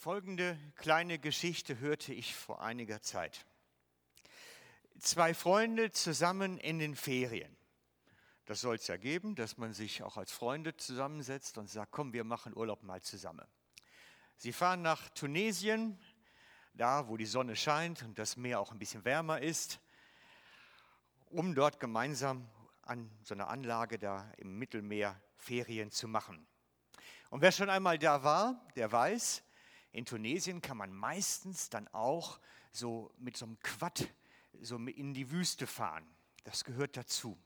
Folgende kleine Geschichte hörte ich vor einiger Zeit. Zwei Freunde zusammen in den Ferien. Das soll es ja geben, dass man sich auch als Freunde zusammensetzt und sagt, komm, wir machen Urlaub mal zusammen. Sie fahren nach Tunesien, da wo die Sonne scheint und das Meer auch ein bisschen wärmer ist, um dort gemeinsam an so einer Anlage da im Mittelmeer Ferien zu machen. Und wer schon einmal da war, der weiß, in Tunesien kann man meistens dann auch so mit so einem Quad so in die Wüste fahren. Das gehört dazu.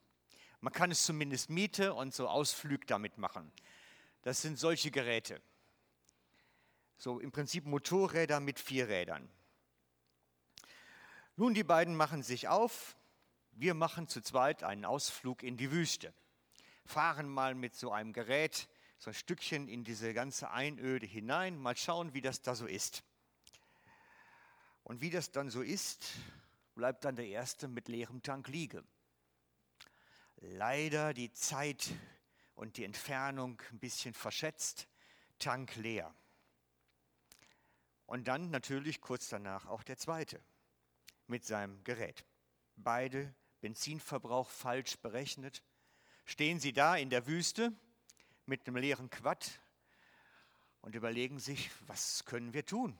Man kann es zumindest Miete und so Ausflüge damit machen. Das sind solche Geräte. So im Prinzip Motorräder mit vier Rädern. Nun, die beiden machen sich auf. Wir machen zu zweit einen Ausflug in die Wüste. Fahren mal mit so einem Gerät so ein Stückchen in diese ganze Einöde hinein, mal schauen, wie das da so ist. Und wie das dann so ist, bleibt dann der Erste mit leerem Tank liegen. Leider die Zeit und die Entfernung ein bisschen verschätzt, Tank leer. Und dann natürlich kurz danach auch der Zweite mit seinem Gerät. Beide Benzinverbrauch falsch berechnet. Stehen sie da in der Wüste mit einem leeren Quad und überlegen sich, was können wir tun?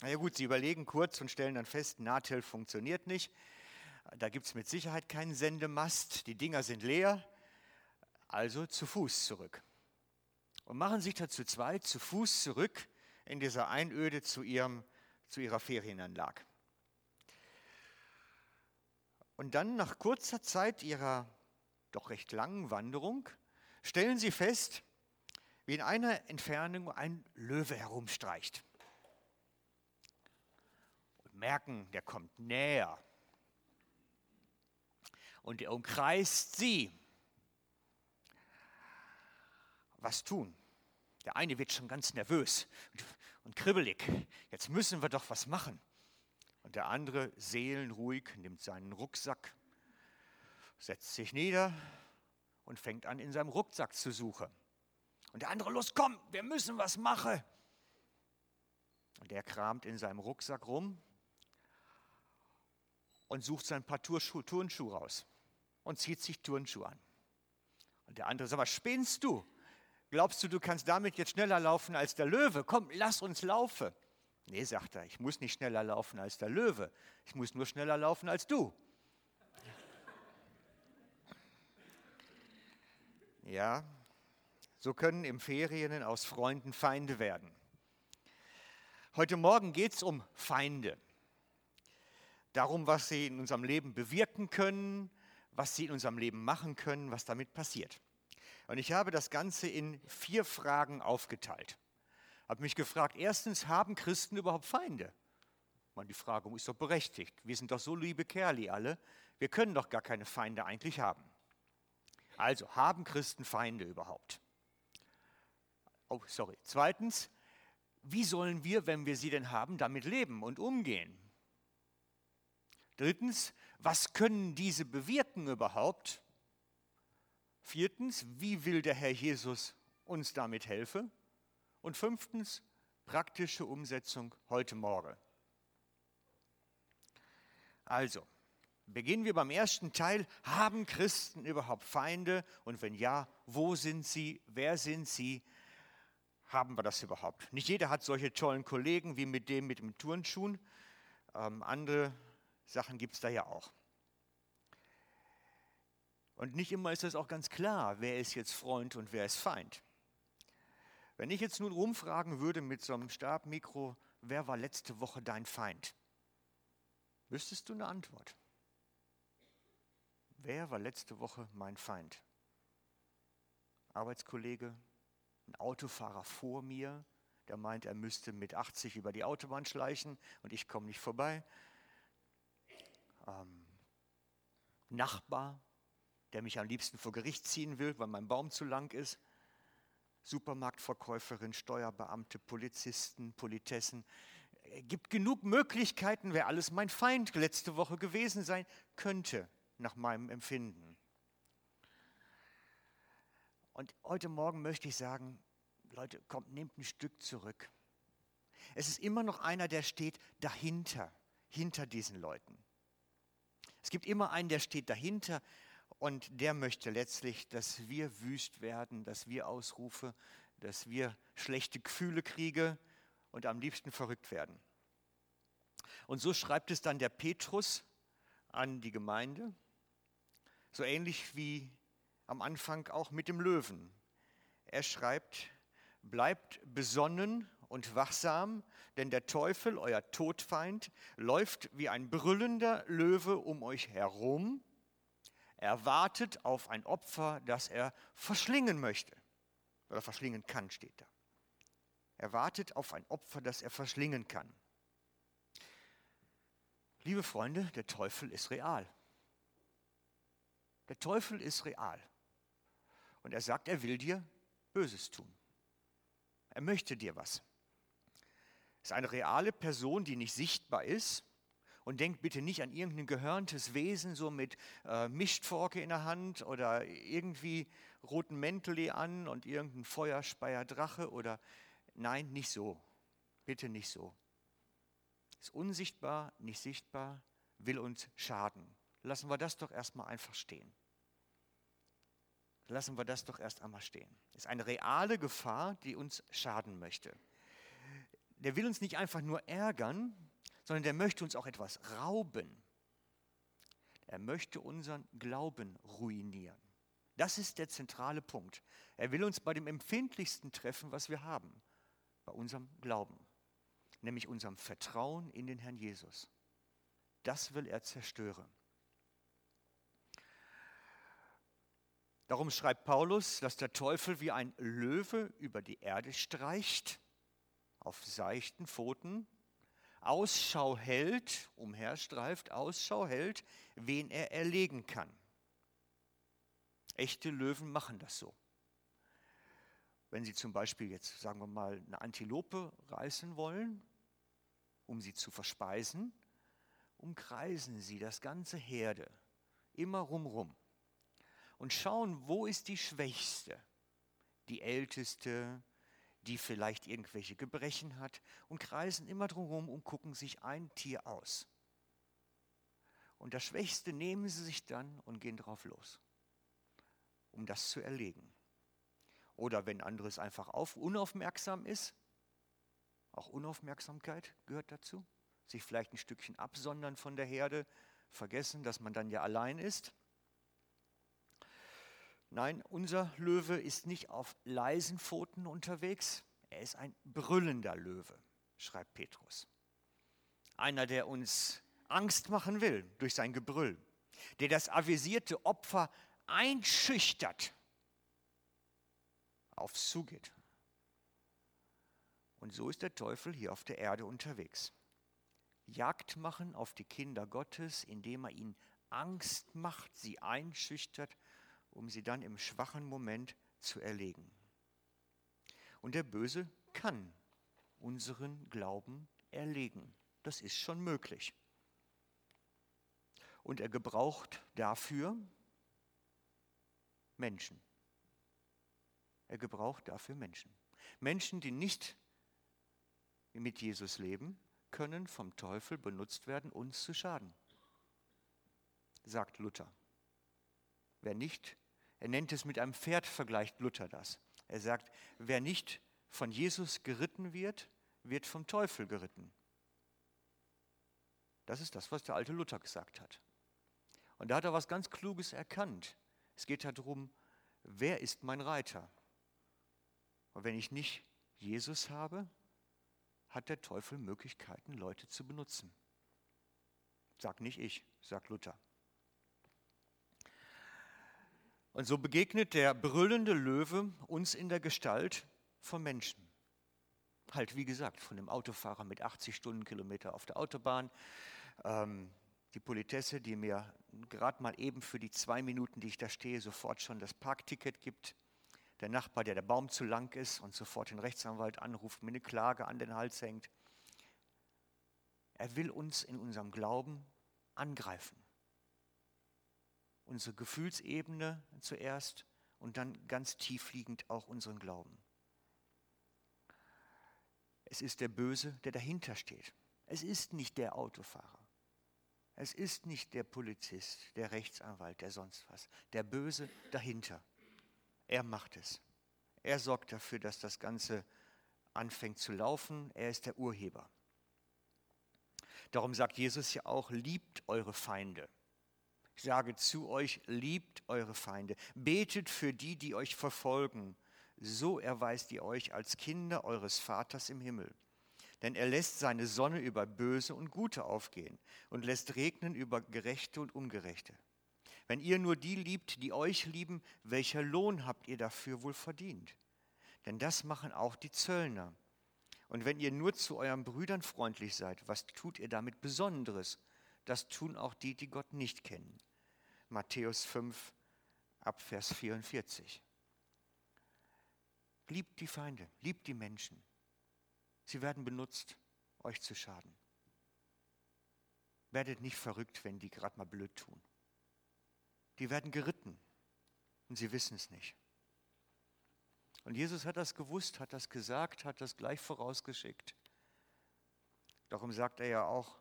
Na ja gut, sie überlegen kurz und stellen dann fest, Natel funktioniert nicht. Da gibt es mit Sicherheit keinen Sendemast. Die Dinger sind leer. Also zu Fuß zurück. Und machen sich dazu zwei zu Fuß zurück in dieser Einöde zu, ihrem, zu ihrer Ferienanlage. Und dann nach kurzer Zeit ihrer doch recht langen Wanderung stellen sie fest, wie in einer Entfernung ein Löwe herumstreicht. Und merken, der kommt näher. Und er umkreist sie. Was tun? Der eine wird schon ganz nervös und kribbelig. Jetzt müssen wir doch was machen. Und der andere, seelenruhig, nimmt seinen Rucksack, setzt sich nieder und fängt an, in seinem Rucksack zu suchen. Und der andere, los, komm, wir müssen was machen. Und der kramt in seinem Rucksack rum und sucht sein paar Turnschuhe, raus und zieht sich Turnschuhe an. Und der andere sagt, was spinnst du? Glaubst du, du kannst damit jetzt schneller laufen als der Löwe? Komm, lass uns laufen. Nee, sagt er, ich muss nicht schneller laufen als der Löwe. Ich muss nur schneller laufen als du. Ja, so können im Ferien aus Freunden Feinde werden. Heute Morgen geht es um Feinde. Darum, was sie in unserem Leben bewirken können, was sie in unserem Leben machen können, was damit passiert. Und ich habe das Ganze in vier Fragen aufgeteilt habe mich gefragt, erstens, haben Christen überhaupt Feinde? Man, die Frage ist doch berechtigt. Wir sind doch so liebe Kerli alle. Wir können doch gar keine Feinde eigentlich haben. Also, haben Christen Feinde überhaupt? Oh, sorry. Zweitens, wie sollen wir, wenn wir sie denn haben, damit leben und umgehen? Drittens, was können diese bewirken überhaupt? Viertens, wie will der Herr Jesus uns damit helfen? Und fünftens, praktische Umsetzung heute Morgen. Also, beginnen wir beim ersten Teil. Haben Christen überhaupt Feinde? Und wenn ja, wo sind sie? Wer sind sie? Haben wir das überhaupt? Nicht jeder hat solche tollen Kollegen wie mit dem mit dem Turnschuhen. Ähm, andere Sachen gibt es da ja auch. Und nicht immer ist es auch ganz klar, wer ist jetzt Freund und wer ist Feind. Wenn ich jetzt nun rumfragen würde mit so einem Stabmikro, wer war letzte Woche dein Feind? Wüsstest du eine Antwort? Wer war letzte Woche mein Feind? Arbeitskollege, ein Autofahrer vor mir, der meint, er müsste mit 80 über die Autobahn schleichen und ich komme nicht vorbei. Ähm, Nachbar, der mich am liebsten vor Gericht ziehen will, weil mein Baum zu lang ist. Supermarktverkäuferin, Steuerbeamte, Polizisten, Politessen. Es äh, gibt genug Möglichkeiten, wer alles mein Feind letzte Woche gewesen sein könnte, nach meinem Empfinden. Und heute Morgen möchte ich sagen, Leute, kommt, nehmt ein Stück zurück. Es ist immer noch einer, der steht dahinter, hinter diesen Leuten. Es gibt immer einen, der steht dahinter und der möchte letztlich, dass wir wüst werden, dass wir Ausrufe, dass wir schlechte Gefühle kriegen und am liebsten verrückt werden. Und so schreibt es dann der Petrus an die Gemeinde, so ähnlich wie am Anfang auch mit dem Löwen. Er schreibt, bleibt besonnen und wachsam, denn der Teufel, euer Todfeind, läuft wie ein brüllender Löwe um euch herum. Er wartet auf ein Opfer, das er verschlingen möchte. Oder verschlingen kann, steht da. Er wartet auf ein Opfer, das er verschlingen kann. Liebe Freunde, der Teufel ist real. Der Teufel ist real. Und er sagt, er will dir Böses tun. Er möchte dir was. Ist eine reale Person, die nicht sichtbar ist. Und denkt bitte nicht an irgendein gehörntes Wesen, so mit äh, Mischforke in der Hand oder irgendwie roten Mäntel an und irgendein Feuerspeier Drache oder nein, nicht so. Bitte nicht so. Ist unsichtbar, nicht sichtbar, will uns schaden. Lassen wir das doch erstmal einfach stehen. Lassen wir das doch erst einmal stehen. Ist eine reale Gefahr, die uns schaden möchte. Der will uns nicht einfach nur ärgern, sondern der möchte uns auch etwas rauben. Er möchte unseren Glauben ruinieren. Das ist der zentrale Punkt. Er will uns bei dem empfindlichsten treffen, was wir haben, bei unserem Glauben, nämlich unserem Vertrauen in den Herrn Jesus. Das will er zerstören. Darum schreibt Paulus, dass der Teufel wie ein Löwe über die Erde streicht, auf seichten Pfoten, Ausschau hält, umherstreift, Ausschau hält, wen er erlegen kann. Echte Löwen machen das so. Wenn sie zum Beispiel jetzt, sagen wir mal, eine Antilope reißen wollen, um sie zu verspeisen, umkreisen sie das ganze Herde, immer rumrum und schauen, wo ist die Schwächste, die Älteste, die vielleicht irgendwelche Gebrechen hat und kreisen immer drumherum und gucken sich ein Tier aus. Und das Schwächste nehmen sie sich dann und gehen drauf los, um das zu erlegen. Oder wenn anderes einfach auf, unaufmerksam ist, auch Unaufmerksamkeit gehört dazu, sich vielleicht ein Stückchen absondern von der Herde, vergessen, dass man dann ja allein ist Nein, unser Löwe ist nicht auf leisen Pfoten unterwegs, er ist ein brüllender Löwe, schreibt Petrus. Einer, der uns Angst machen will durch sein Gebrüll, der das avisierte Opfer einschüchtert, aufs zugeht. Und so ist der Teufel hier auf der Erde unterwegs. Jagd machen auf die Kinder Gottes, indem er ihnen Angst macht, sie einschüchtert um sie dann im schwachen Moment zu erlegen. Und der Böse kann unseren Glauben erlegen. Das ist schon möglich. Und er gebraucht dafür Menschen. Er gebraucht dafür Menschen. Menschen, die nicht mit Jesus leben, können vom Teufel benutzt werden, uns zu schaden, sagt Luther. Wer nicht er nennt es mit einem Pferd, vergleicht Luther das. Er sagt, wer nicht von Jesus geritten wird, wird vom Teufel geritten. Das ist das, was der alte Luther gesagt hat. Und da hat er was ganz Kluges erkannt. Es geht darum, wer ist mein Reiter? Und wenn ich nicht Jesus habe, hat der Teufel Möglichkeiten, Leute zu benutzen. Sag nicht ich, sagt Luther. Und so begegnet der brüllende Löwe uns in der Gestalt von Menschen. Halt, wie gesagt, von dem Autofahrer mit 80 Stundenkilometer auf der Autobahn. Ähm, die Politesse, die mir gerade mal eben für die zwei Minuten, die ich da stehe, sofort schon das Parkticket gibt. Der Nachbar, der der Baum zu lang ist und sofort den Rechtsanwalt anruft, mir eine Klage an den Hals hängt. Er will uns in unserem Glauben angreifen unsere Gefühlsebene zuerst und dann ganz tief liegend auch unseren Glauben. Es ist der Böse, der dahinter steht. Es ist nicht der Autofahrer. Es ist nicht der Polizist, der Rechtsanwalt, der sonst was. Der Böse dahinter. Er macht es. Er sorgt dafür, dass das Ganze anfängt zu laufen. Er ist der Urheber. Darum sagt Jesus ja auch, liebt eure Feinde. Ich sage zu euch, liebt eure Feinde. Betet für die, die euch verfolgen. So erweist ihr euch als Kinder eures Vaters im Himmel. Denn er lässt seine Sonne über Böse und Gute aufgehen und lässt regnen über Gerechte und Ungerechte. Wenn ihr nur die liebt, die euch lieben, welcher Lohn habt ihr dafür wohl verdient? Denn das machen auch die Zöllner. Und wenn ihr nur zu euren Brüdern freundlich seid, was tut ihr damit Besonderes? Das tun auch die, die Gott nicht kennen. Matthäus 5, Abvers 44. Liebt die Feinde, liebt die Menschen. Sie werden benutzt, euch zu schaden. Werdet nicht verrückt, wenn die gerade mal blöd tun. Die werden geritten und sie wissen es nicht. Und Jesus hat das gewusst, hat das gesagt, hat das gleich vorausgeschickt. Darum sagt er ja auch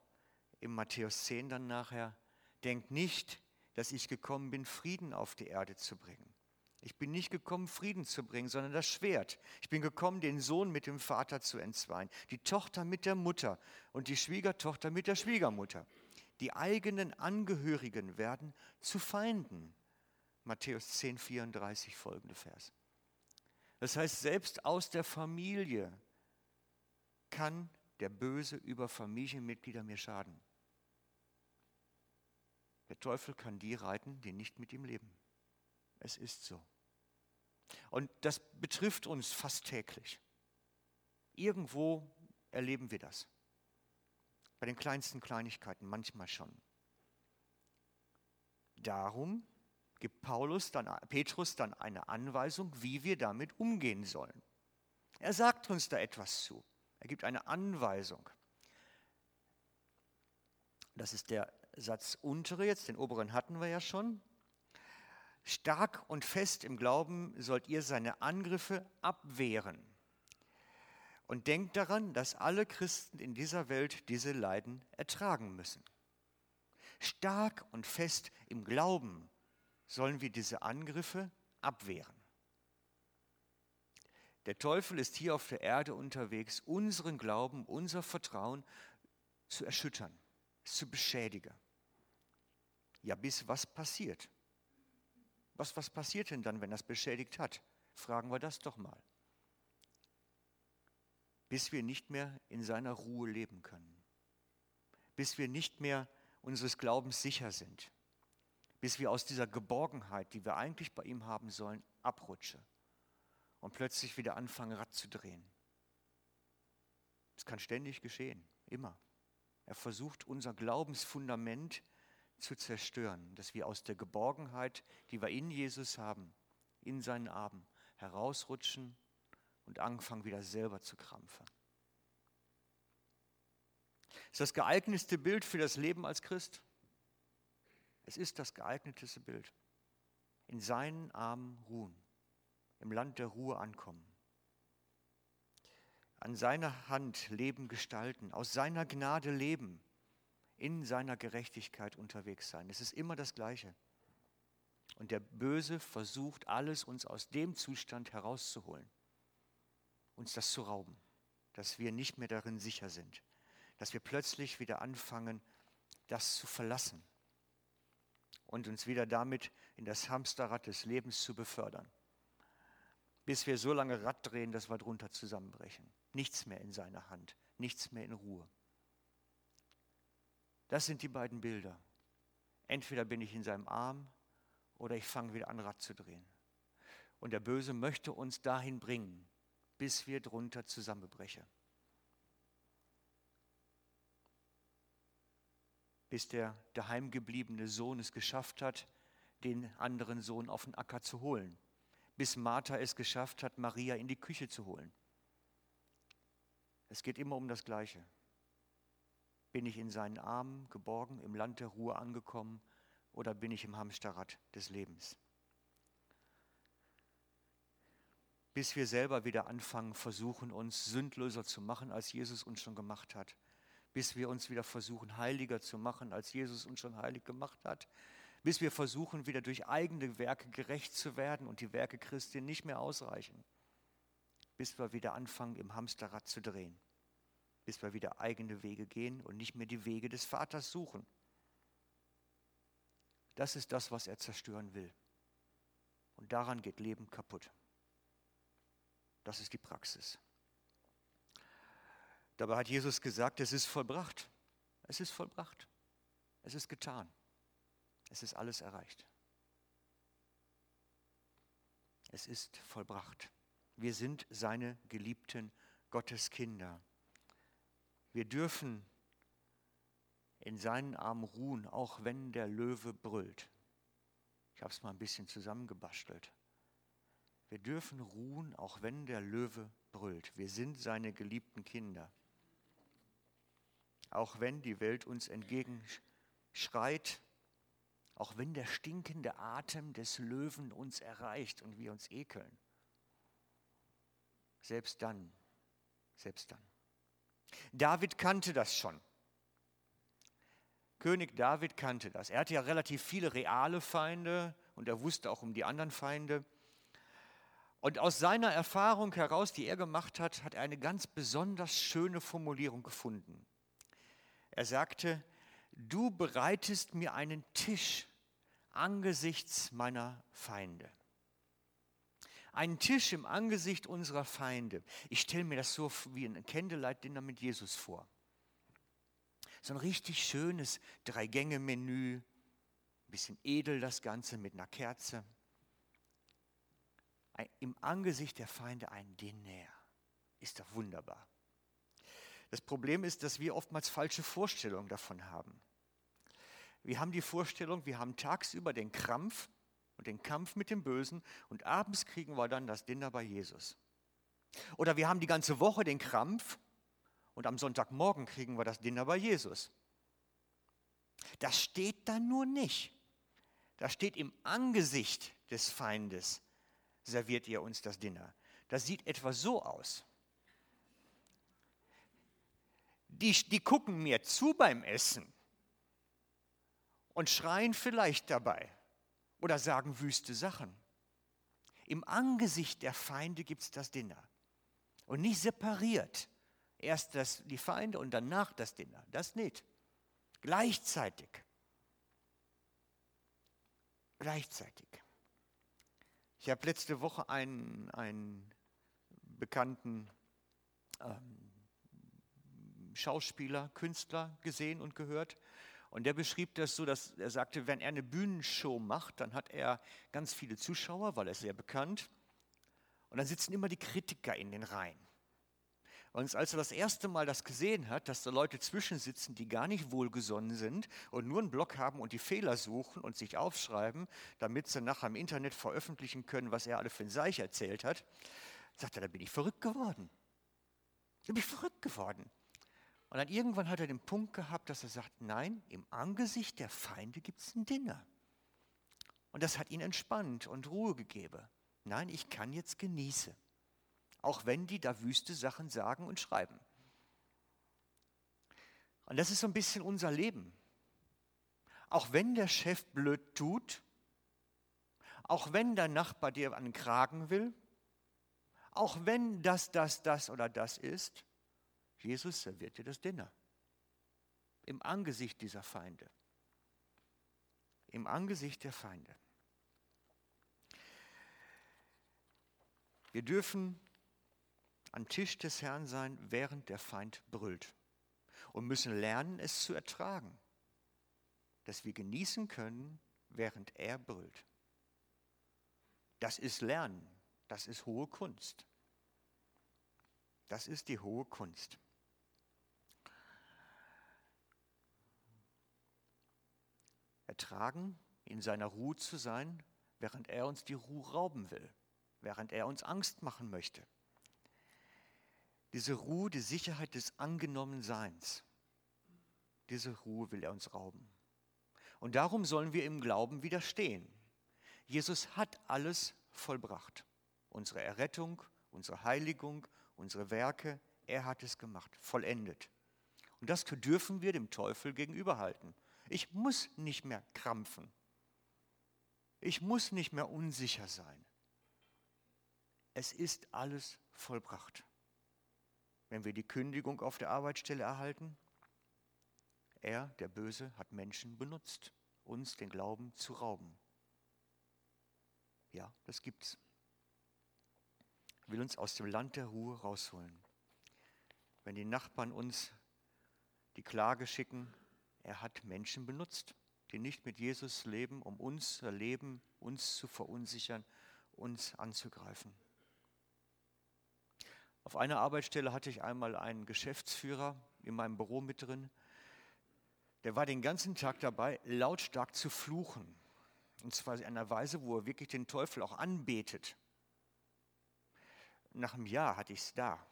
im Matthäus 10 dann nachher, denkt nicht, dass ich gekommen bin, Frieden auf die Erde zu bringen. Ich bin nicht gekommen, Frieden zu bringen, sondern das Schwert. Ich bin gekommen, den Sohn mit dem Vater zu entzweien, die Tochter mit der Mutter und die Schwiegertochter mit der Schwiegermutter. Die eigenen Angehörigen werden zu Feinden. Matthäus 10, 34 folgende Vers. Das heißt, selbst aus der Familie kann der Böse über Familienmitglieder mir schaden. Der Teufel kann die reiten, die nicht mit ihm leben. Es ist so. Und das betrifft uns fast täglich. Irgendwo erleben wir das. Bei den kleinsten Kleinigkeiten manchmal schon. Darum gibt Paulus dann, Petrus dann eine Anweisung, wie wir damit umgehen sollen. Er sagt uns da etwas zu. Er gibt eine Anweisung. Das ist der Satz untere jetzt, den oberen hatten wir ja schon. Stark und fest im Glauben sollt ihr seine Angriffe abwehren. Und denkt daran, dass alle Christen in dieser Welt diese Leiden ertragen müssen. Stark und fest im Glauben sollen wir diese Angriffe abwehren. Der Teufel ist hier auf der Erde unterwegs, unseren Glauben, unser Vertrauen zu erschüttern, zu beschädigen. Ja, bis was passiert? Was, was passiert denn dann, wenn das beschädigt hat? Fragen wir das doch mal. Bis wir nicht mehr in seiner Ruhe leben können. Bis wir nicht mehr unseres Glaubens sicher sind. Bis wir aus dieser Geborgenheit, die wir eigentlich bei ihm haben sollen, abrutschen und plötzlich wieder anfangen, Rad zu drehen. Das kann ständig geschehen, immer. Er versucht unser Glaubensfundament zu zerstören, dass wir aus der Geborgenheit, die wir in Jesus haben, in seinen Armen, herausrutschen und anfangen wieder selber zu krampfen. Ist das geeignetste Bild für das Leben als Christ? Es ist das geeignetste Bild. In seinen Armen ruhen, im Land der Ruhe ankommen, an seiner Hand Leben gestalten, aus seiner Gnade leben in seiner Gerechtigkeit unterwegs sein. Es ist immer das Gleiche. Und der Böse versucht alles, uns aus dem Zustand herauszuholen, uns das zu rauben, dass wir nicht mehr darin sicher sind, dass wir plötzlich wieder anfangen, das zu verlassen und uns wieder damit in das Hamsterrad des Lebens zu befördern, bis wir so lange Rad drehen, dass wir drunter zusammenbrechen. Nichts mehr in seiner Hand, nichts mehr in Ruhe. Das sind die beiden Bilder. Entweder bin ich in seinem Arm oder ich fange wieder an, Rad zu drehen. Und der Böse möchte uns dahin bringen, bis wir drunter zusammenbrechen. Bis der daheimgebliebene Sohn es geschafft hat, den anderen Sohn auf den Acker zu holen. Bis Martha es geschafft hat, Maria in die Küche zu holen. Es geht immer um das Gleiche bin ich in seinen Armen geborgen, im Land der Ruhe angekommen oder bin ich im Hamsterrad des Lebens? bis wir selber wieder anfangen, versuchen, uns sündloser zu machen, als Jesus uns schon gemacht hat. Bis wir uns wieder versuchen, heiliger zu machen, als Jesus uns schon heilig gemacht hat. Bis wir versuchen, wieder durch eigene Werke gerecht zu werden und die Werke Christi nicht mehr ausreichen. Bis wir wieder anfangen, im Hamsterrad zu drehen. Bis wir wieder eigene Wege gehen und nicht mehr die Wege des Vaters suchen. Das ist das, was er zerstören will. Und daran geht Leben kaputt. Das ist die Praxis. Dabei hat Jesus gesagt, es ist vollbracht. Es ist vollbracht. Es ist getan. Es ist alles erreicht. Es ist vollbracht. Wir sind seine geliebten Gotteskinder. Wir dürfen in seinen Armen ruhen, auch wenn der Löwe brüllt. Ich habe es mal ein bisschen zusammengebastelt. Wir dürfen ruhen, auch wenn der Löwe brüllt. Wir sind seine geliebten Kinder. Auch wenn die Welt uns entgegenschreit, auch wenn der stinkende Atem des Löwen uns erreicht und wir uns ekeln. Selbst dann, selbst dann. David kannte das schon. König David kannte das. Er hatte ja relativ viele reale Feinde und er wusste auch um die anderen Feinde. Und aus seiner Erfahrung heraus, die er gemacht hat, hat er eine ganz besonders schöne Formulierung gefunden. Er sagte, du bereitest mir einen Tisch angesichts meiner Feinde. Einen Tisch im Angesicht unserer Feinde. Ich stelle mir das so wie ein Candlelight-Dinner mit Jesus vor. So ein richtig schönes Drei-Gänge-Menü, ein bisschen edel das Ganze mit einer Kerze im Angesicht der Feinde ein Diner. Ist doch wunderbar. Das Problem ist, dass wir oftmals falsche Vorstellungen davon haben. Wir haben die Vorstellung, wir haben tagsüber den Krampf und den Kampf mit dem Bösen und abends kriegen wir dann das Dinner bei Jesus. Oder wir haben die ganze Woche den Krampf und am Sonntagmorgen kriegen wir das Dinner bei Jesus. Das steht da nur nicht. Das steht im Angesicht des Feindes serviert ihr uns das Dinner. Das sieht etwa so aus. Die, die gucken mir zu beim Essen und schreien vielleicht dabei oder sagen wüste Sachen. Im Angesicht der Feinde gibt es das Dinner und nicht separiert. Erst das, die Feinde und danach das Dinner. Das nicht. Gleichzeitig. Gleichzeitig. Ich habe letzte Woche einen, einen bekannten ähm, Schauspieler, Künstler gesehen und gehört. Und der beschrieb das so, dass er sagte, wenn er eine Bühnenshow macht, dann hat er ganz viele Zuschauer, weil er ist sehr bekannt. Und dann sitzen immer die Kritiker in den Reihen. Und als er das erste Mal das gesehen hat, dass da Leute zwischensitzen, die gar nicht wohlgesonnen sind und nur einen Blog haben und die Fehler suchen und sich aufschreiben, damit sie nachher im Internet veröffentlichen können, was er alle für ein Seich erzählt hat, sagt er, da bin ich verrückt geworden. Da bin ich verrückt geworden. Und dann irgendwann hat er den Punkt gehabt, dass er sagt, nein, im Angesicht der Feinde gibt es ein Dinner. Und das hat ihn entspannt und Ruhe gegeben. Nein, ich kann jetzt genießen auch wenn die da wüste Sachen sagen und schreiben. Und das ist so ein bisschen unser Leben. Auch wenn der Chef blöd tut, auch wenn der Nachbar dir an den Kragen will, auch wenn das, das, das oder das ist, Jesus serviert dir das Dinner. Im Angesicht dieser Feinde. Im Angesicht der Feinde. Wir dürfen am Tisch des Herrn sein, während der Feind brüllt. Und müssen lernen, es zu ertragen, dass wir genießen können, während er brüllt. Das ist Lernen, das ist hohe Kunst. Das ist die hohe Kunst. Ertragen, in seiner Ruhe zu sein, während er uns die Ruhe rauben will, während er uns Angst machen möchte diese Ruhe, die Sicherheit des angenommen Seins, diese Ruhe will er uns rauben. Und darum sollen wir im Glauben widerstehen. Jesus hat alles vollbracht. Unsere Errettung, unsere Heiligung, unsere Werke. Er hat es gemacht, vollendet. Und das dürfen wir dem Teufel gegenüberhalten. Ich muss nicht mehr krampfen. Ich muss nicht mehr unsicher sein. Es ist alles vollbracht. Wenn wir die Kündigung auf der Arbeitsstelle erhalten, er, der Böse, hat Menschen benutzt, uns den Glauben zu rauben. Ja, das gibt's. Er will uns aus dem Land der Ruhe rausholen. Wenn die Nachbarn uns die Klage schicken, er hat Menschen benutzt, die nicht mit Jesus leben, um unser Leben, uns zu verunsichern, uns anzugreifen. Auf einer Arbeitsstelle hatte ich einmal einen Geschäftsführer in meinem Büro mit drin, der war den ganzen Tag dabei, lautstark zu fluchen. Und zwar in einer Weise, wo er wirklich den Teufel auch anbetet. Nach einem Jahr hatte ich es da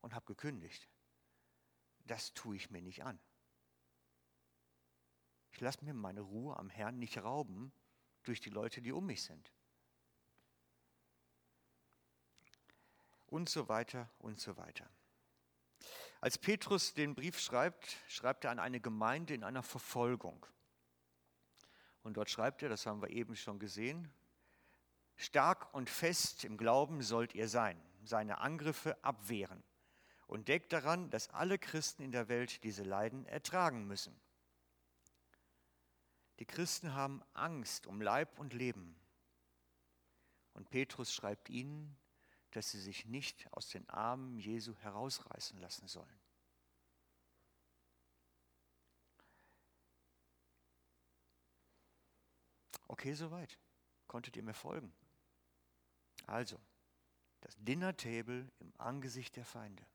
und habe gekündigt. Das tue ich mir nicht an. Ich lasse mir meine Ruhe am Herrn nicht rauben durch die Leute, die um mich sind. Und so weiter und so weiter. Als Petrus den Brief schreibt, schreibt er an eine Gemeinde in einer Verfolgung. Und dort schreibt er, das haben wir eben schon gesehen, stark und fest im Glauben sollt ihr sein, seine Angriffe abwehren und denkt daran, dass alle Christen in der Welt diese Leiden ertragen müssen. Die Christen haben Angst um Leib und Leben. Und Petrus schreibt ihnen, dass sie sich nicht aus den Armen Jesu herausreißen lassen sollen. Okay, soweit. Konntet ihr mir folgen? Also, das Dinner-Table im Angesicht der Feinde.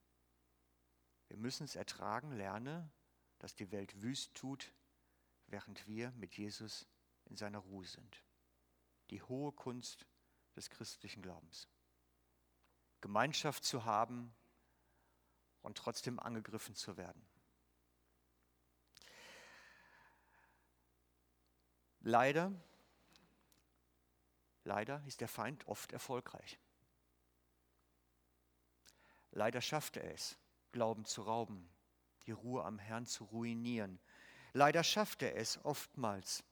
Wir müssen es ertragen, lerne, dass die Welt wüst tut, während wir mit Jesus in seiner Ruhe sind. Die hohe Kunst des christlichen Glaubens. Gemeinschaft zu haben und trotzdem angegriffen zu werden. Leider, leider ist der Feind oft erfolgreich. Leider schafft er es, Glauben zu rauben, die Ruhe am Herrn zu ruinieren. Leider schafft er es oftmals.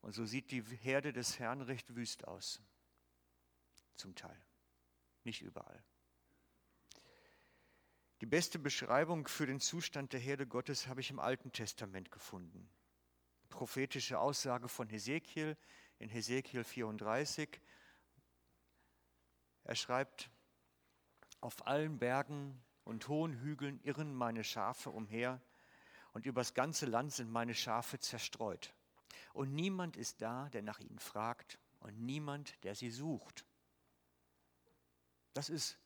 Und so sieht die Herde des Herrn recht wüst aus. Zum Teil nicht überall. Die beste Beschreibung für den Zustand der Herde Gottes habe ich im Alten Testament gefunden. Prophetische Aussage von Hesekiel in Hesekiel 34. Er schreibt, auf allen Bergen und hohen Hügeln irren meine Schafe umher und übers ganze Land sind meine Schafe zerstreut. Und niemand ist da, der nach ihnen fragt und niemand, der sie sucht. Das ist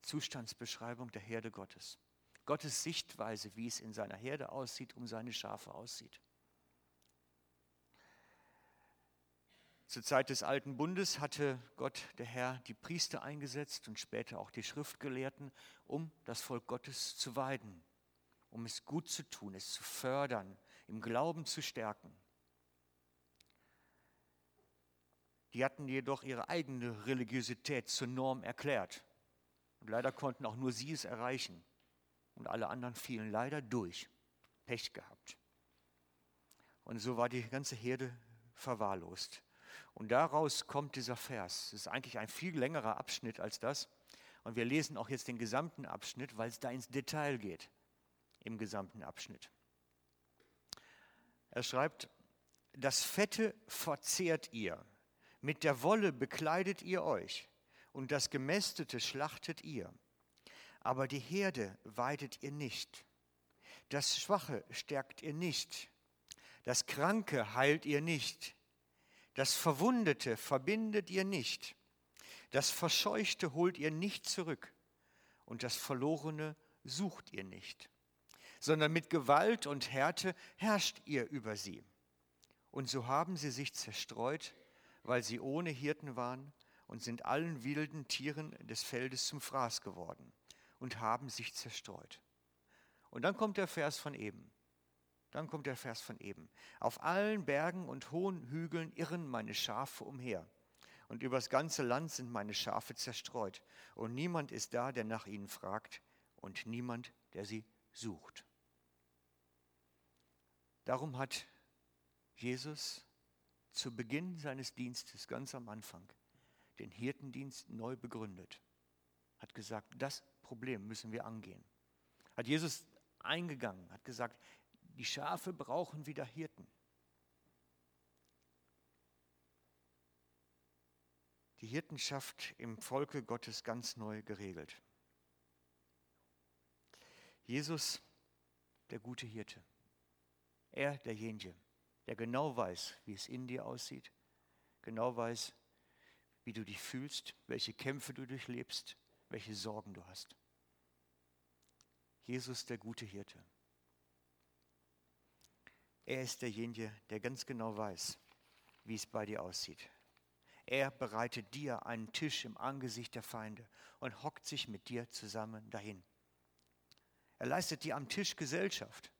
Zustandsbeschreibung der Herde Gottes. Gottes Sichtweise, wie es in seiner Herde aussieht, um seine Schafe aussieht. Zur Zeit des Alten Bundes hatte Gott, der Herr, die Priester eingesetzt und später auch die Schriftgelehrten, um das Volk Gottes zu weiden, um es gut zu tun, es zu fördern, im Glauben zu stärken. Die hatten jedoch ihre eigene Religiosität zur Norm erklärt. Und leider konnten auch nur sie es erreichen. Und alle anderen fielen leider durch. Pech gehabt. Und so war die ganze Herde verwahrlost. Und daraus kommt dieser Vers. Es ist eigentlich ein viel längerer Abschnitt als das. Und wir lesen auch jetzt den gesamten Abschnitt, weil es da ins Detail geht. Im gesamten Abschnitt. Er schreibt, das Fette verzehrt ihr mit der Wolle bekleidet ihr euch und das Gemästete schlachtet ihr. Aber die Herde weidet ihr nicht. Das Schwache stärkt ihr nicht. Das Kranke heilt ihr nicht. Das Verwundete verbindet ihr nicht. Das Verscheuchte holt ihr nicht zurück. Und das Verlorene sucht ihr nicht. Sondern mit Gewalt und Härte herrscht ihr über sie. Und so haben sie sich zerstreut weil sie ohne Hirten waren und sind allen wilden Tieren des Feldes zum Fraß geworden und haben sich zerstreut. Und dann kommt der Vers von eben. Dann kommt der Vers von eben. Auf allen Bergen und hohen Hügeln irren meine Schafe umher. und übers ganze Land sind meine Schafe zerstreut. Und niemand ist da, der nach ihnen fragt und niemand, der sie sucht. Darum hat Jesus zu Beginn seines Dienstes, ganz am Anfang, den Hirtendienst neu begründet. Hat gesagt, das Problem müssen wir angehen. Hat Jesus eingegangen, hat gesagt, die Schafe brauchen wieder Hirten. Die Hirtenschaft im Volke Gottes ganz neu geregelt. Jesus, der gute Hirte. Er, derjenige, der genau weiß, wie es in dir aussieht, genau weiß, wie du dich fühlst, welche Kämpfe du durchlebst, welche Sorgen du hast. Jesus, der gute Hirte. Er ist derjenige, der ganz genau weiß, wie es bei dir aussieht. Er bereitet dir einen Tisch im Angesicht der Feinde und hockt sich mit dir zusammen dahin. Er leistet dir am Tisch Gesellschaft,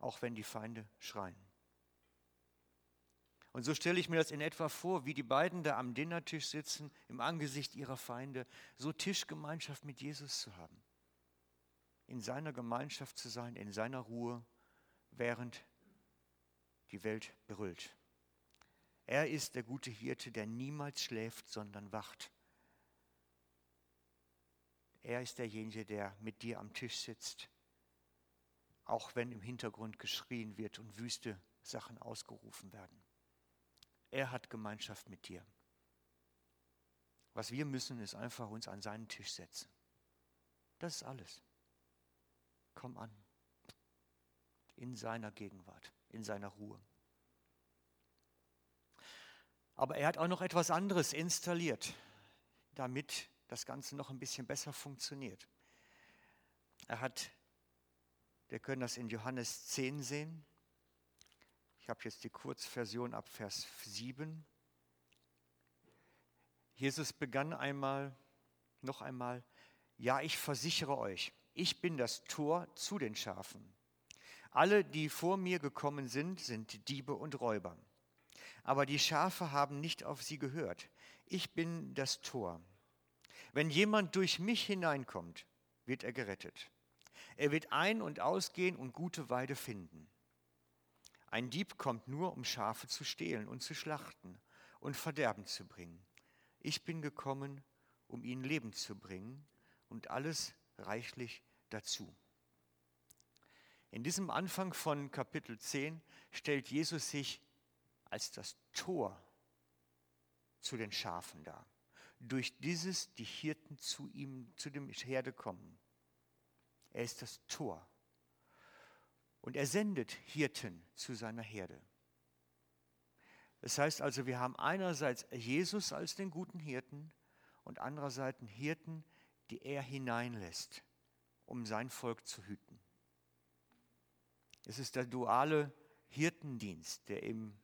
auch wenn die Feinde schreien. Und so stelle ich mir das in etwa vor, wie die beiden da am Dinnertisch sitzen, im Angesicht ihrer Feinde, so Tischgemeinschaft mit Jesus zu haben. In seiner Gemeinschaft zu sein, in seiner Ruhe, während die Welt brüllt. Er ist der gute Hirte, der niemals schläft, sondern wacht. Er ist derjenige, der mit dir am Tisch sitzt, auch wenn im Hintergrund geschrien wird und wüste Sachen ausgerufen werden. Er hat Gemeinschaft mit dir. Was wir müssen, ist einfach uns an seinen Tisch setzen. Das ist alles. Komm an in seiner Gegenwart, in seiner Ruhe. Aber er hat auch noch etwas anderes installiert, damit das Ganze noch ein bisschen besser funktioniert. Er hat, wir können das in Johannes 10 sehen. Ich habe jetzt die Kurzversion ab Vers 7. Jesus begann einmal, noch einmal, ja, ich versichere euch, ich bin das Tor zu den Schafen. Alle, die vor mir gekommen sind, sind Diebe und Räuber. Aber die Schafe haben nicht auf sie gehört. Ich bin das Tor. Wenn jemand durch mich hineinkommt, wird er gerettet. Er wird ein- und ausgehen und gute Weide finden. Ein Dieb kommt nur, um Schafe zu stehlen und zu schlachten und Verderben zu bringen. Ich bin gekommen, um ihnen Leben zu bringen und alles reichlich dazu. In diesem Anfang von Kapitel 10 stellt Jesus sich als das Tor zu den Schafen dar. Durch dieses die Hirten zu ihm, zu dem Herde kommen. Er ist das Tor. Und er sendet Hirten zu seiner Herde. Das heißt also, wir haben einerseits Jesus als den guten Hirten und andererseits Hirten, die er hineinlässt, um sein Volk zu hüten. Es ist der duale Hirtendienst, der im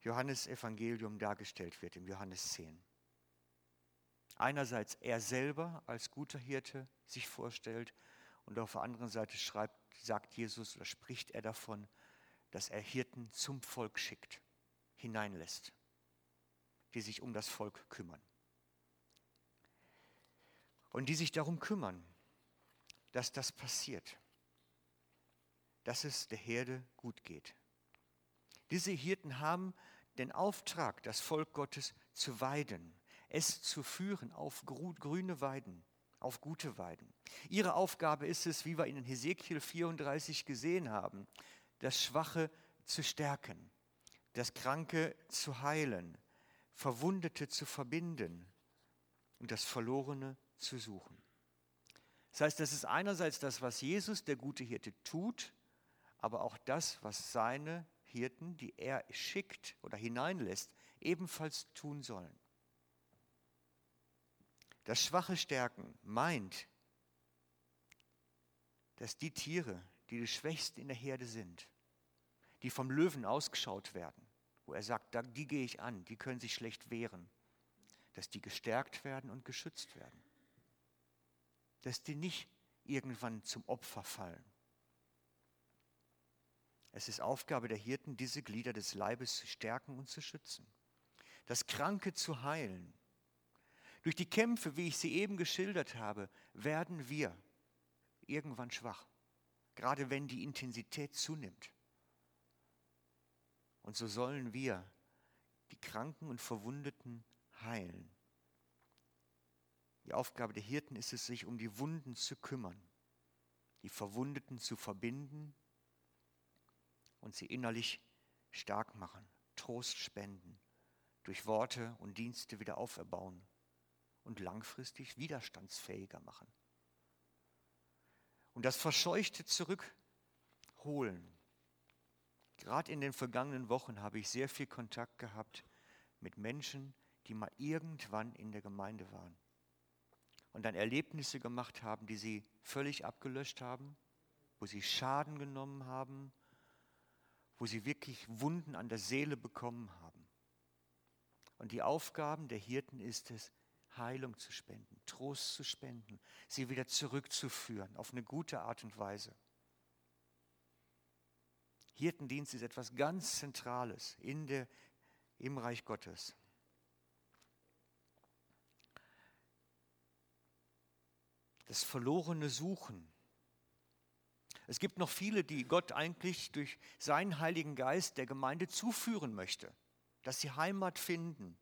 Johannesevangelium dargestellt wird, im Johannes 10. Einerseits er selber als guter Hirte sich vorstellt und auf der anderen Seite schreibt, sagt Jesus oder spricht er davon, dass er Hirten zum Volk schickt, hineinlässt, die sich um das Volk kümmern. Und die sich darum kümmern, dass das passiert dass es der Herde gut geht. Diese Hirten haben den Auftrag, das Volk Gottes zu weiden, es zu führen auf grüne Weiden, auf gute Weiden. Ihre Aufgabe ist es, wie wir in Hesekiel 34 gesehen haben, das Schwache zu stärken, das Kranke zu heilen, Verwundete zu verbinden und das Verlorene zu suchen. Das heißt, das ist einerseits das, was Jesus, der gute Hirte, tut, aber auch das, was seine Hirten, die er schickt oder hineinlässt, ebenfalls tun sollen. Das schwache Stärken meint, dass die Tiere, die die schwächsten in der Herde sind, die vom Löwen ausgeschaut werden, wo er sagt, die gehe ich an, die können sich schlecht wehren, dass die gestärkt werden und geschützt werden. Dass die nicht irgendwann zum Opfer fallen. Es ist Aufgabe der Hirten, diese Glieder des Leibes zu stärken und zu schützen. das Kranke zu heilen. Durch die Kämpfe, wie ich sie eben geschildert habe, werden wir irgendwann schwach, gerade wenn die Intensität zunimmt. Und so sollen wir die Kranken und Verwundeten heilen. Die Aufgabe der Hirten ist es, sich um die Wunden zu kümmern, die Verwundeten zu verbinden und sie innerlich stark machen, Trost spenden, durch Worte und Dienste wieder auferbauen und langfristig widerstandsfähiger machen. Und das Verscheuchte zurückholen. Gerade in den vergangenen Wochen habe ich sehr viel Kontakt gehabt mit Menschen, die mal irgendwann in der Gemeinde waren und dann Erlebnisse gemacht haben, die sie völlig abgelöscht haben, wo sie Schaden genommen haben, wo sie wirklich Wunden an der Seele bekommen haben. Und die Aufgaben der Hirten ist es, Heilung zu spenden, Trost zu spenden, sie wieder zurückzuführen auf eine gute Art und Weise. Hirtendienst ist etwas ganz Zentrales in der, im Reich Gottes. Das verlorene Suchen. Es gibt noch viele, die Gott eigentlich durch seinen Heiligen Geist der Gemeinde zuführen möchte, dass sie Heimat finden,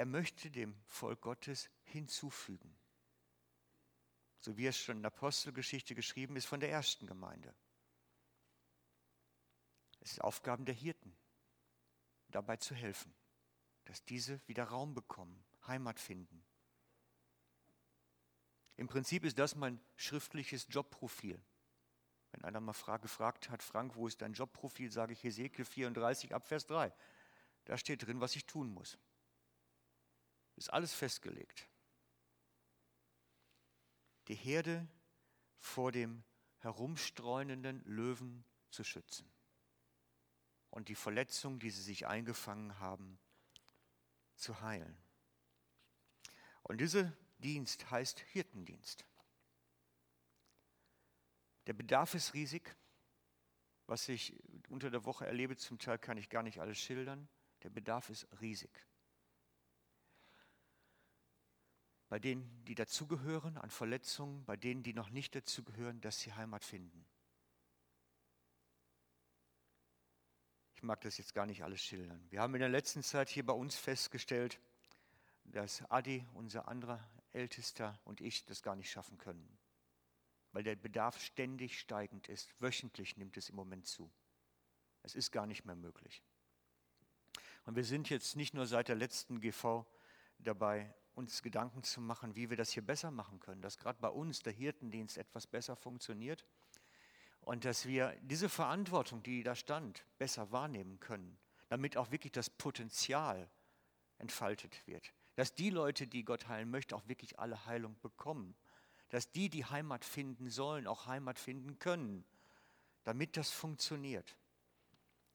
er möchte dem Volk Gottes hinzufügen. So wie es schon in der Apostelgeschichte geschrieben ist von der ersten Gemeinde. Es ist Aufgaben der Hirten, dabei zu helfen, dass diese wieder Raum bekommen, Heimat finden. Im Prinzip ist das mein schriftliches Jobprofil. Wenn einer mal gefragt hat, Frank, wo ist dein Jobprofil, sage ich Hesekiel 34 ab Vers 3. Da steht drin, was ich tun muss. Ist alles festgelegt. Die Herde vor dem herumstreunenden Löwen zu schützen und die Verletzung, die sie sich eingefangen haben, zu heilen. Und dieser Dienst heißt Hirtendienst. Der Bedarf ist riesig. Was ich unter der Woche erlebe, zum Teil kann ich gar nicht alles schildern. Der Bedarf ist riesig bei denen, die dazugehören, an Verletzungen, bei denen, die noch nicht dazugehören, dass sie Heimat finden. Ich mag das jetzt gar nicht alles schildern. Wir haben in der letzten Zeit hier bei uns festgestellt, dass Adi, unser anderer Ältester und ich das gar nicht schaffen können, weil der Bedarf ständig steigend ist. Wöchentlich nimmt es im Moment zu. Es ist gar nicht mehr möglich. Und wir sind jetzt nicht nur seit der letzten GV dabei, uns Gedanken zu machen, wie wir das hier besser machen können, dass gerade bei uns der Hirtendienst etwas besser funktioniert und dass wir diese Verantwortung, die da stand, besser wahrnehmen können, damit auch wirklich das Potenzial entfaltet wird. Dass die Leute, die Gott heilen möchte, auch wirklich alle Heilung bekommen. Dass die, die Heimat finden sollen, auch Heimat finden können, damit das funktioniert.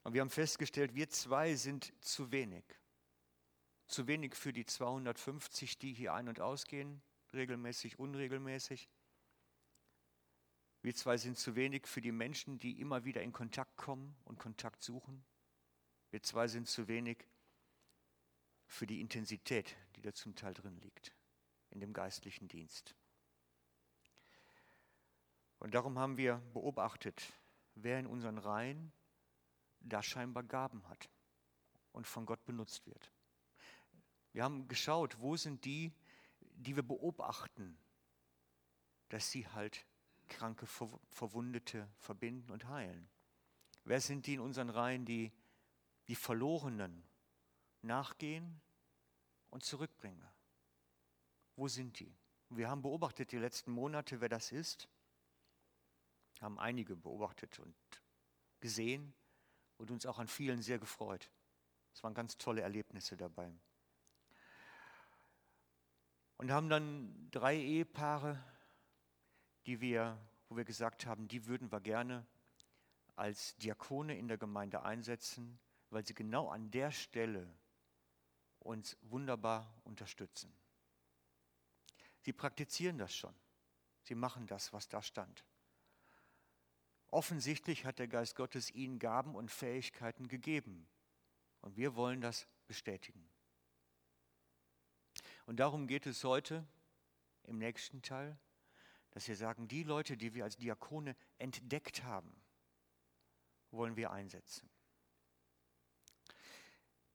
Und wir haben festgestellt, wir zwei sind zu wenig. Zu wenig für die 250, die hier ein- und ausgehen, regelmäßig, unregelmäßig. Wir zwei sind zu wenig für die Menschen, die immer wieder in Kontakt kommen und Kontakt suchen. Wir zwei sind zu wenig für die Intensität, die da zum Teil drin liegt, in dem geistlichen Dienst. Und darum haben wir beobachtet, wer in unseren Reihen da scheinbar Gaben hat und von Gott benutzt wird. Wir haben geschaut, wo sind die, die wir beobachten, dass sie halt Kranke, Verwundete verbinden und heilen. Wer sind die in unseren Reihen, die die Verlorenen nachgehen und zurückbringen? Wo sind die? Wir haben beobachtet die letzten Monate, wer das ist. Haben einige beobachtet und gesehen und uns auch an vielen sehr gefreut. Es waren ganz tolle Erlebnisse dabei. Und haben dann drei Ehepaare, die wir, wo wir gesagt haben, die würden wir gerne als Diakone in der Gemeinde einsetzen, weil sie genau an der Stelle uns wunderbar unterstützen. Sie praktizieren das schon. Sie machen das, was da stand. Offensichtlich hat der Geist Gottes ihnen Gaben und Fähigkeiten gegeben. Und wir wollen das bestätigen. Und darum geht es heute im nächsten Teil, dass wir sagen, die Leute, die wir als Diakone entdeckt haben, wollen wir einsetzen.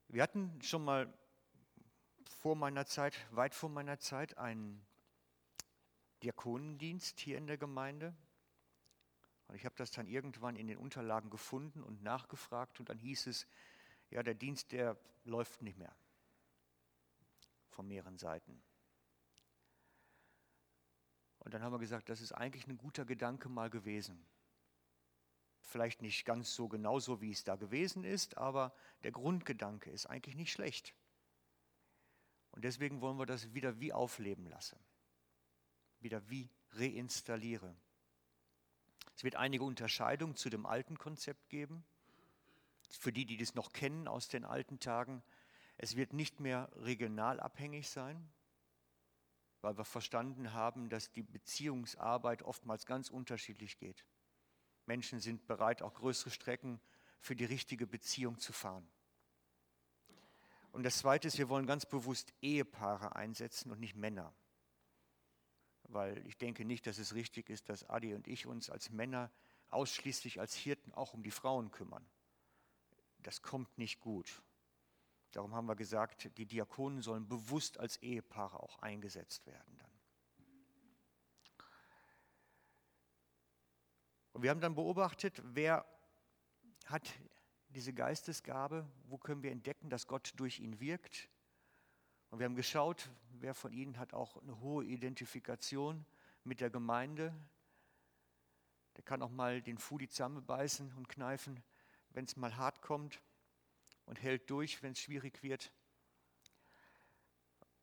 Wir hatten schon mal vor meiner Zeit, weit vor meiner Zeit, einen Diakonendienst hier in der Gemeinde. Und ich habe das dann irgendwann in den Unterlagen gefunden und nachgefragt und dann hieß es, ja, der Dienst, der läuft nicht mehr. Von mehreren Seiten. Und dann haben wir gesagt, das ist eigentlich ein guter Gedanke mal gewesen. Vielleicht nicht ganz so genauso, wie es da gewesen ist, aber der Grundgedanke ist eigentlich nicht schlecht. Und deswegen wollen wir das wieder wie aufleben lassen. Wieder wie reinstalliere. Es wird einige Unterscheidungen zu dem alten Konzept geben. Für die, die das noch kennen aus den alten Tagen, es wird nicht mehr regional abhängig sein, weil wir verstanden haben, dass die Beziehungsarbeit oftmals ganz unterschiedlich geht. Menschen sind bereit, auch größere Strecken für die richtige Beziehung zu fahren. Und das Zweite ist, wir wollen ganz bewusst Ehepaare einsetzen und nicht Männer. Weil ich denke nicht, dass es richtig ist, dass Adi und ich uns als Männer ausschließlich als Hirten auch um die Frauen kümmern. Das kommt nicht gut. Darum haben wir gesagt, die Diakonen sollen bewusst als Ehepaare auch eingesetzt werden dann. Und wir haben dann beobachtet, wer hat diese Geistesgabe, wo können wir entdecken, dass Gott durch ihn wirkt. Und wir haben geschaut, wer von ihnen hat auch eine hohe Identifikation mit der Gemeinde. Der kann auch mal den Fudi zusammenbeißen und kneifen, wenn es mal hart kommt und hält durch, wenn es schwierig wird.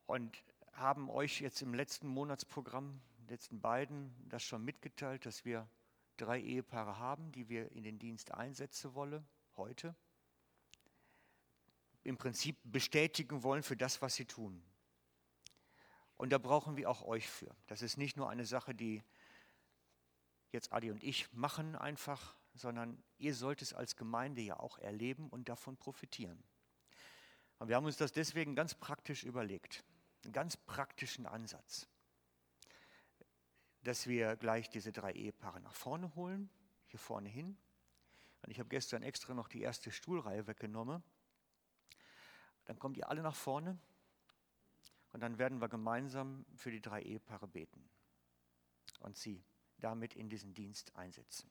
Und haben euch jetzt im letzten Monatsprogramm, letzten beiden, das schon mitgeteilt, dass wir drei Ehepaare haben, die wir in den Dienst einsetzen wollen, heute. Im Prinzip bestätigen wollen für das, was sie tun. Und da brauchen wir auch euch für. Das ist nicht nur eine Sache, die jetzt Adi und ich machen einfach, sondern ihr sollt es als Gemeinde ja auch erleben und davon profitieren. Und wir haben uns das deswegen ganz praktisch überlegt, einen ganz praktischen Ansatz, dass wir gleich diese drei Ehepaare nach vorne holen, hier vorne hin. Und ich habe gestern extra noch die erste Stuhlreihe weggenommen. Dann kommt ihr alle nach vorne und dann werden wir gemeinsam für die drei Ehepaare beten und sie damit in diesen Dienst einsetzen.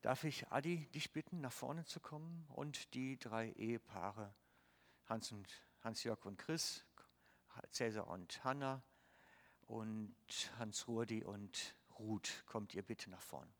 Darf ich Adi dich bitten, nach vorne zu kommen und die drei Ehepaare Hans und Hans-Jörg und Chris, Cäsar und Hanna und Hans Rudi und Ruth, kommt ihr bitte nach vorne.